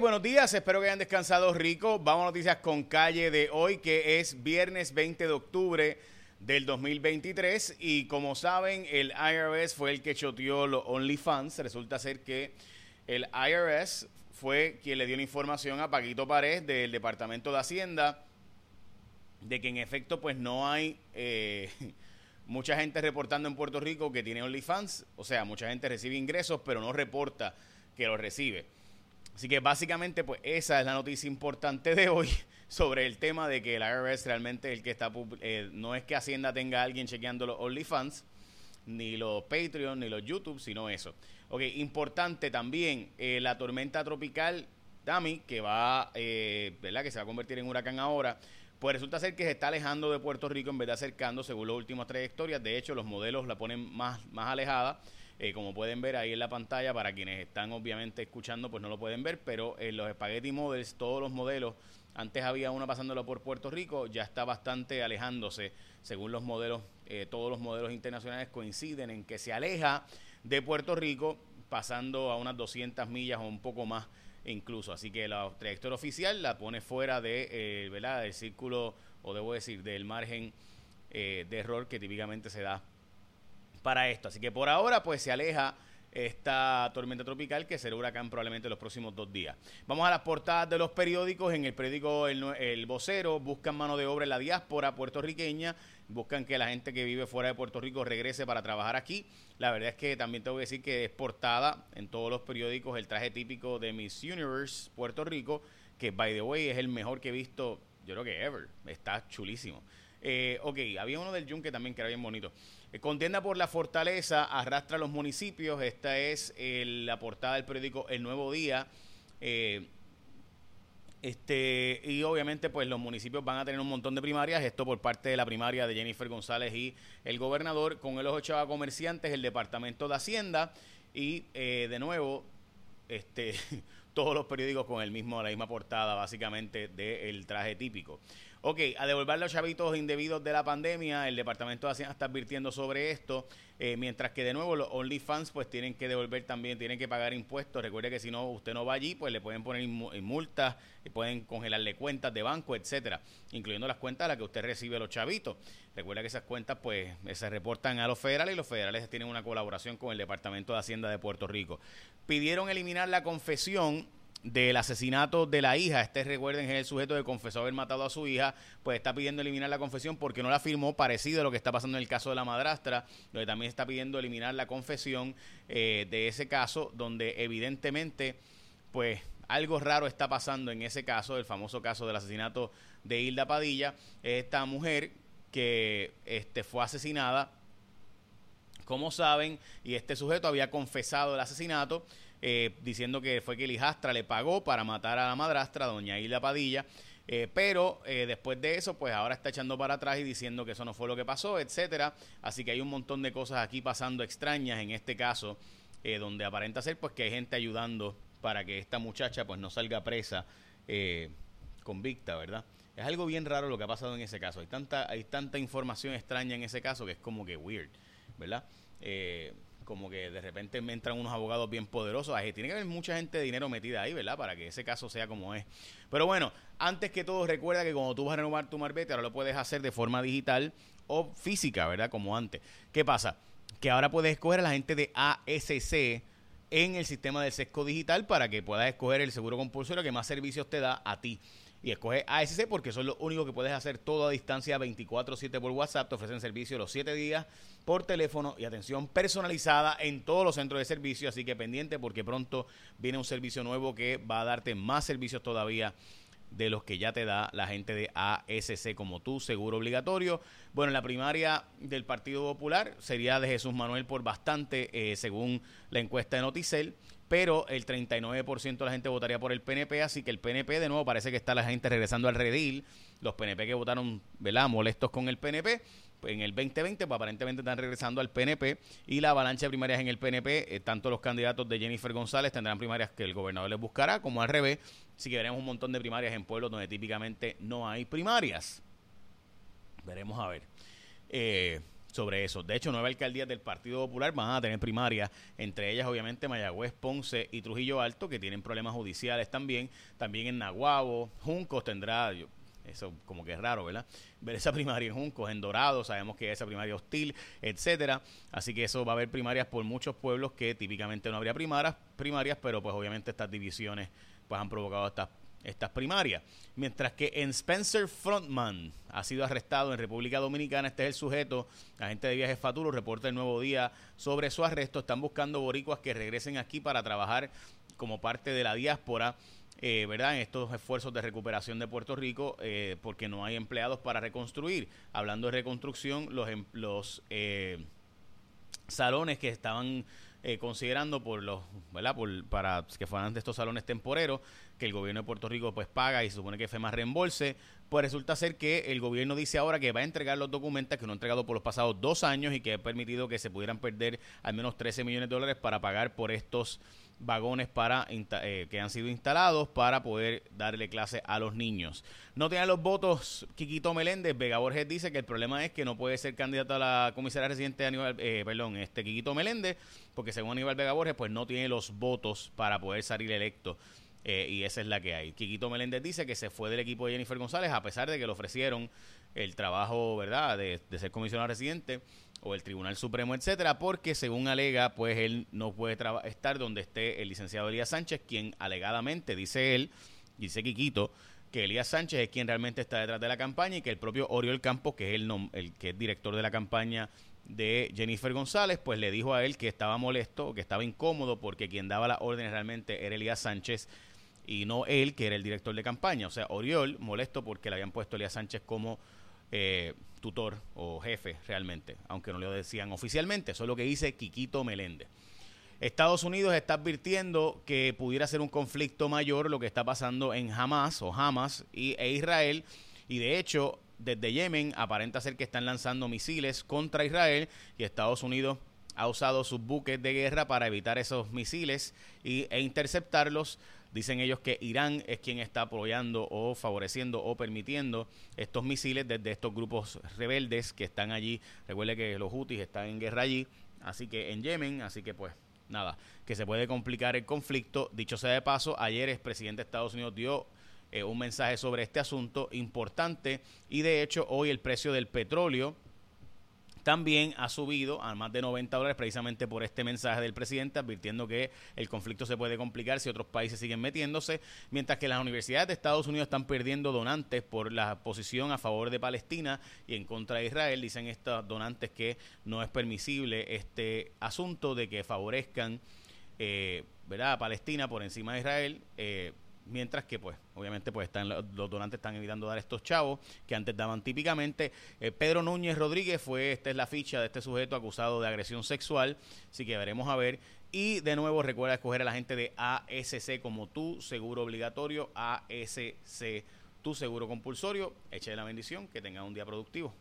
Buenos días, espero que hayan descansado rico. Vamos a noticias con calle de hoy, que es viernes 20 de octubre del 2023. Y como saben, el IRS fue el que choteó los OnlyFans. Resulta ser que el IRS fue quien le dio la información a Paquito Pared del Departamento de Hacienda de que en efecto pues no hay eh, mucha gente reportando en Puerto Rico que tiene OnlyFans. O sea, mucha gente recibe ingresos pero no reporta que los recibe. Así que básicamente, pues esa es la noticia importante de hoy sobre el tema de que el IRS realmente el que está, eh, no es que Hacienda tenga a alguien chequeando los OnlyFans, ni los Patreon, ni los YouTube, sino eso. Ok, importante también, eh, la tormenta tropical Dami, que va, eh, ¿verdad? Que se va a convertir en huracán ahora, pues resulta ser que se está alejando de Puerto Rico en vez de acercando, según las últimas trayectorias. De hecho, los modelos la ponen más, más alejada eh, como pueden ver ahí en la pantalla, para quienes están obviamente escuchando, pues no lo pueden ver, pero en los Spaghetti Models, todos los modelos, antes había uno pasándolo por Puerto Rico, ya está bastante alejándose, según los modelos, eh, todos los modelos internacionales coinciden en que se aleja de Puerto Rico, pasando a unas 200 millas o un poco más incluso. Así que la trayectoria oficial la pone fuera de, eh, del círculo, o debo decir, del margen de error que típicamente se da para esto. Así que por ahora pues se aleja esta tormenta tropical que será huracán probablemente los próximos dos días. Vamos a las portadas de los periódicos. En el periódico El, Vocero buscan mano de obra en la diáspora puertorriqueña, buscan que la gente que vive fuera de Puerto Rico regrese para trabajar aquí. La verdad es que también tengo que decir que es portada en todos los periódicos el traje típico de Miss Universe Puerto Rico, que by the way es el mejor que he visto, yo creo que ever. Está chulísimo. Eh, ok, había uno del Yunque también que era bien bonito. Eh, contienda por la fortaleza arrastra a los municipios. Esta es la portada del periódico El Nuevo Día. Eh, este, y obviamente, pues los municipios van a tener un montón de primarias. Esto por parte de la primaria de Jennifer González y el gobernador. Con el echado a comerciantes, el Departamento de Hacienda. Y de nuevo, este, todos los periódicos con el mismo, la misma portada, básicamente, del traje típico. Ok, a devolver los chavitos indebidos de la pandemia, el Departamento de Hacienda está advirtiendo sobre esto, eh, mientras que de nuevo los OnlyFans pues tienen que devolver también, tienen que pagar impuestos. Recuerde que si no usted no va allí, pues le pueden poner multas, pueden congelarle cuentas de banco, etcétera, incluyendo las cuentas a las que usted recibe los chavitos. Recuerda que esas cuentas pues se reportan a los federales y los federales tienen una colaboración con el Departamento de Hacienda de Puerto Rico. Pidieron eliminar la confesión del asesinato de la hija. Este, recuerden, es el sujeto que confesó haber matado a su hija, pues está pidiendo eliminar la confesión porque no la firmó, parecido a lo que está pasando en el caso de la madrastra, donde también está pidiendo eliminar la confesión eh, de ese caso, donde evidentemente, pues algo raro está pasando en ese caso, el famoso caso del asesinato de Hilda Padilla, esta mujer que este, fue asesinada, como saben, y este sujeto había confesado el asesinato, eh, diciendo que fue que el hijastra le pagó para matar a la madrastra, doña Hilda Padilla. Eh, pero eh, después de eso, pues ahora está echando para atrás y diciendo que eso no fue lo que pasó, etcétera. Así que hay un montón de cosas aquí pasando extrañas en este caso, donde aparenta ser pues que hay gente ayudando para que esta muchacha pues no salga presa convicta, ¿verdad? Es algo bien raro lo que ha pasado en ese caso. Hay tanta, hay tanta información extraña en ese caso que es como que weird, ¿verdad? Como que de repente me entran unos abogados bien poderosos. tiene que haber mucha gente de dinero metida ahí, ¿verdad? Para que ese caso sea como es. Pero bueno, antes que todo, recuerda que cuando tú vas a renovar tu marbete, ahora lo puedes hacer de forma digital o física, ¿verdad? Como antes. ¿Qué pasa? Que ahora puedes escoger a la gente de ASC en el sistema de sesco digital para que puedas escoger el seguro compulsorio que más servicios te da a ti y escoge ASC porque son los únicos que puedes hacer todo a distancia 24/7 por WhatsApp. Te ofrecen servicio los 7 días por teléfono y atención personalizada en todos los centros de servicio. Así que pendiente porque pronto viene un servicio nuevo que va a darte más servicios todavía de los que ya te da la gente de ASC como tu seguro obligatorio. Bueno, la primaria del Partido Popular sería de Jesús Manuel por bastante, eh, según la encuesta de Noticel pero el 39% de la gente votaría por el PNP, así que el PNP de nuevo parece que está la gente regresando al redil, los PNP que votaron, ¿verdad?, molestos con el PNP, en el 2020 pues aparentemente están regresando al PNP y la avalancha de primarias en el PNP, eh, tanto los candidatos de Jennifer González tendrán primarias que el gobernador les buscará, como al revés, así que veremos un montón de primarias en pueblos donde típicamente no hay primarias. Veremos a ver. Eh, sobre eso. De hecho, nueve alcaldías del Partido Popular van a tener primarias, entre ellas obviamente Mayagüez, Ponce y Trujillo Alto, que tienen problemas judiciales también. También en Naguabo, Juncos tendrá, eso como que es raro, ¿verdad? Ver esa primaria en Juncos, en Dorado, sabemos que esa primaria hostil, etcétera. Así que eso va a haber primarias por muchos pueblos que típicamente no habría primarias, primarias pero pues obviamente estas divisiones pues han provocado estas estas primarias. Mientras que en Spencer Frontman ha sido arrestado en República Dominicana, este es el sujeto, la gente de Viajes Faturo reporta el nuevo día sobre su arresto. Están buscando boricuas que regresen aquí para trabajar como parte de la diáspora. Eh, ¿verdad? En estos esfuerzos de recuperación de Puerto Rico, eh, porque no hay empleados para reconstruir. Hablando de reconstrucción, los, em, los eh, salones que estaban eh, considerando por los, ¿verdad? Por, para que fueran de estos salones temporeros, que el gobierno de Puerto Rico pues paga y se supone que FEMA reembolse, pues resulta ser que el gobierno dice ahora que va a entregar los documentos que no ha entregado por los pasados dos años y que ha permitido que se pudieran perder al menos 13 millones de dólares para pagar por estos vagones para eh, que han sido instalados para poder darle clase a los niños. No tienen los votos Quiquito Meléndez. Vega Borges dice que el problema es que no puede ser candidato a la comisaria residente Aníbal, eh, perdón, este Quiquito Meléndez, porque según Aníbal Vega Borges, pues no tiene los votos para poder salir electo. Eh, y esa es la que hay. Quiquito Meléndez dice que se fue del equipo de Jennifer González a pesar de que le ofrecieron el trabajo, ¿verdad?, de, de ser comisionado residente o el Tribunal Supremo, etcétera, porque según alega, pues él no puede estar donde esté el licenciado Elías Sánchez, quien alegadamente, dice él, dice Quiquito, que Elías Sánchez es quien realmente está detrás de la campaña y que el propio Oriol Campos, que es el, el que es director de la campaña de Jennifer González, pues le dijo a él que estaba molesto, que estaba incómodo porque quien daba las órdenes realmente era Elías Sánchez y no él, que era el director de campaña. O sea, Oriol molesto porque le habían puesto Elías Sánchez como eh, tutor o jefe realmente, aunque no lo decían oficialmente, eso es lo que dice Quiquito Meléndez. Estados Unidos está advirtiendo que pudiera ser un conflicto mayor lo que está pasando en Hamas o Hamas y, e Israel, y de hecho, desde Yemen aparenta ser que están lanzando misiles contra Israel y Estados Unidos ha usado sus buques de guerra para evitar esos misiles y, e interceptarlos Dicen ellos que Irán es quien está apoyando o favoreciendo o permitiendo estos misiles desde estos grupos rebeldes que están allí. Recuerde que los Houthis están en guerra allí, así que en Yemen, así que pues nada, que se puede complicar el conflicto. Dicho sea de paso, ayer el presidente de Estados Unidos dio eh, un mensaje sobre este asunto importante y de hecho hoy el precio del petróleo también ha subido a más de 90 dólares precisamente por este mensaje del presidente advirtiendo que el conflicto se puede complicar si otros países siguen metiéndose, mientras que las universidades de Estados Unidos están perdiendo donantes por la posición a favor de Palestina y en contra de Israel. Dicen estos donantes que no es permisible este asunto de que favorezcan eh, ¿verdad? a Palestina por encima de Israel. Eh, mientras que pues obviamente pues están los donantes están evitando dar estos chavos que antes daban. Típicamente eh, Pedro Núñez Rodríguez fue esta es la ficha de este sujeto acusado de agresión sexual así que veremos a ver. Y de nuevo recuerda escoger a la gente de ASC como tu seguro obligatorio. ASC tu seguro compulsorio. Eche la bendición que tenga un día productivo